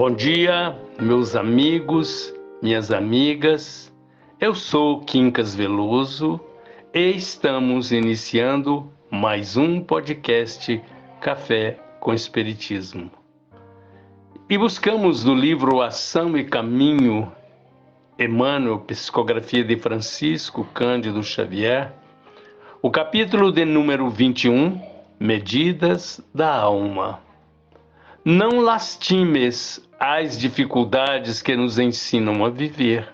Bom dia, meus amigos, minhas amigas. Eu sou Quincas Veloso e estamos iniciando mais um podcast Café com Espiritismo. E buscamos no livro Ação e Caminho, Emmanuel, Psicografia de Francisco Cândido Xavier, o capítulo de número 21, Medidas da Alma. Não lastimes as dificuldades que nos ensinam a viver.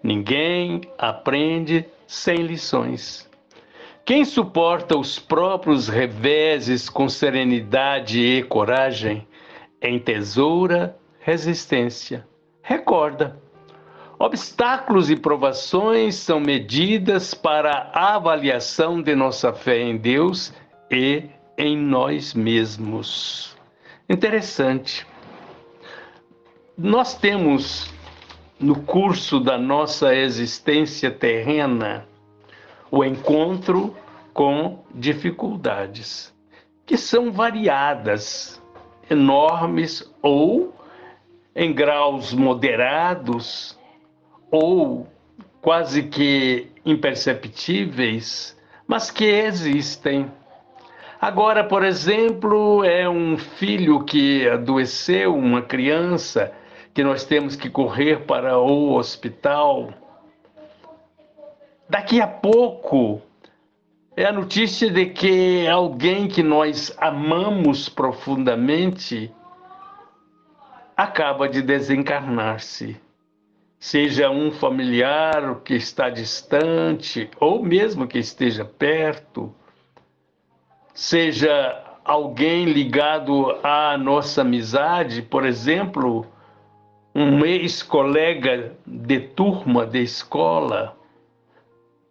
Ninguém aprende sem lições. Quem suporta os próprios reveses com serenidade e coragem, entesoura resistência. Recorda. Obstáculos e provações são medidas para a avaliação de nossa fé em Deus e em nós mesmos. Interessante. Nós temos no curso da nossa existência terrena o encontro com dificuldades, que são variadas, enormes ou em graus moderados ou quase que imperceptíveis, mas que existem. Agora, por exemplo, é um filho que adoeceu, uma criança, que nós temos que correr para o hospital. Daqui a pouco é a notícia de que alguém que nós amamos profundamente acaba de desencarnar-se. Seja um familiar que está distante ou mesmo que esteja perto, seja alguém ligado à nossa amizade, por exemplo, um ex-colega de turma de escola.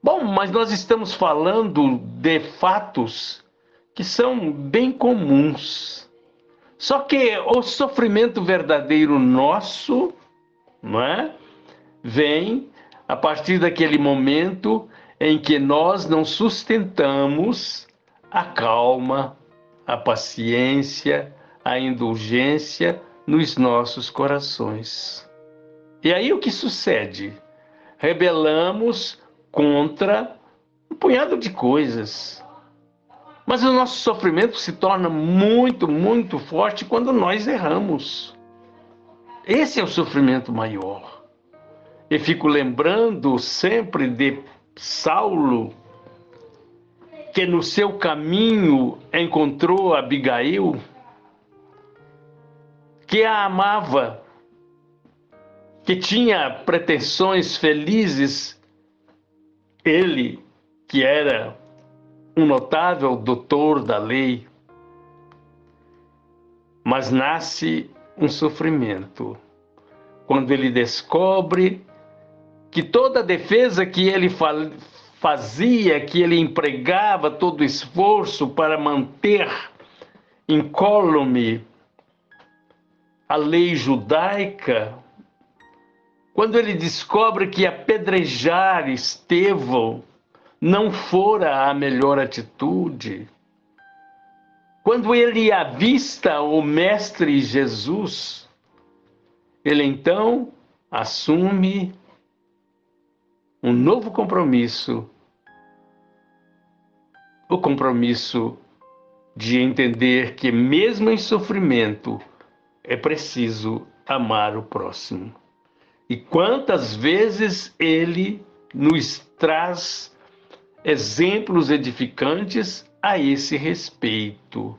Bom, mas nós estamos falando de fatos que são bem comuns. Só que o sofrimento verdadeiro nosso, não é? Vem a partir daquele momento em que nós não sustentamos a calma, a paciência, a indulgência nos nossos corações. E aí o que sucede? Rebelamos contra um punhado de coisas. Mas o nosso sofrimento se torna muito, muito forte quando nós erramos. Esse é o sofrimento maior. E fico lembrando sempre de Saulo, que no seu caminho encontrou Abigail que a amava, que tinha pretensões felizes, ele, que era um notável doutor da lei, mas nasce um sofrimento quando ele descobre que toda a defesa que ele fazia, que ele empregava todo o esforço para manter incólume a lei judaica, quando ele descobre que apedrejar Estevão não fora a melhor atitude, quando ele avista o Mestre Jesus, ele então assume um novo compromisso, o compromisso de entender que, mesmo em sofrimento, é preciso amar o próximo. E quantas vezes ele nos traz exemplos edificantes a esse respeito.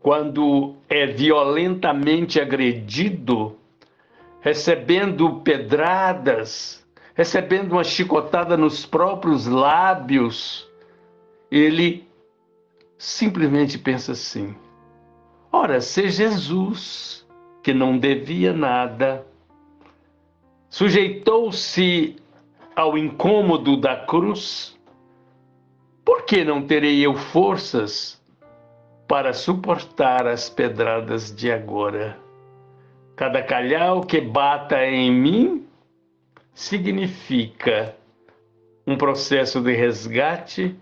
Quando é violentamente agredido, recebendo pedradas, recebendo uma chicotada nos próprios lábios, ele simplesmente pensa assim: Ora, se Jesus, que não devia nada, sujeitou-se ao incômodo da cruz, por que não terei eu forças para suportar as pedradas de agora? Cada calhau que bata em mim significa um processo de resgate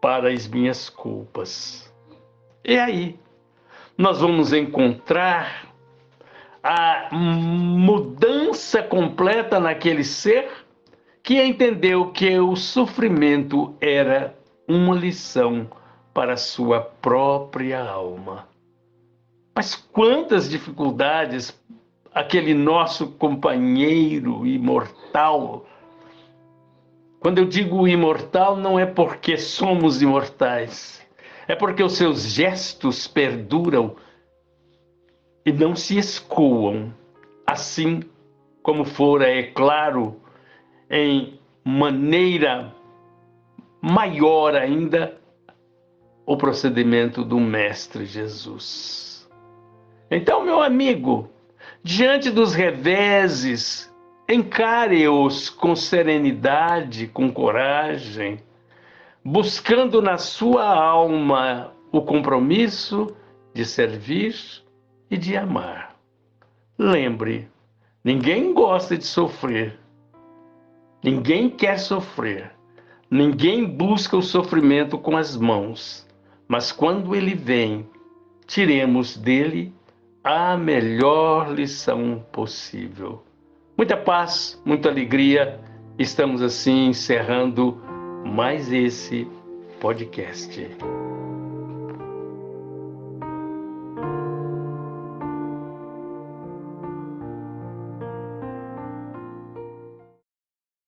para as minhas culpas. E aí? nós vamos encontrar a mudança completa naquele ser que entendeu que o sofrimento era uma lição para sua própria alma. Mas quantas dificuldades aquele nosso companheiro imortal. Quando eu digo imortal, não é porque somos imortais, é porque os seus gestos perduram e não se escoam, assim como fora, é claro, em maneira maior ainda o procedimento do Mestre Jesus. Então, meu amigo, diante dos reveses, encare-os com serenidade, com coragem, buscando na sua alma o compromisso de servir e de amar. Lembre, ninguém gosta de sofrer. Ninguém quer sofrer. Ninguém busca o sofrimento com as mãos. Mas quando ele vem, tiremos dele a melhor lição possível. Muita paz, muita alegria. Estamos assim encerrando mais esse podcast.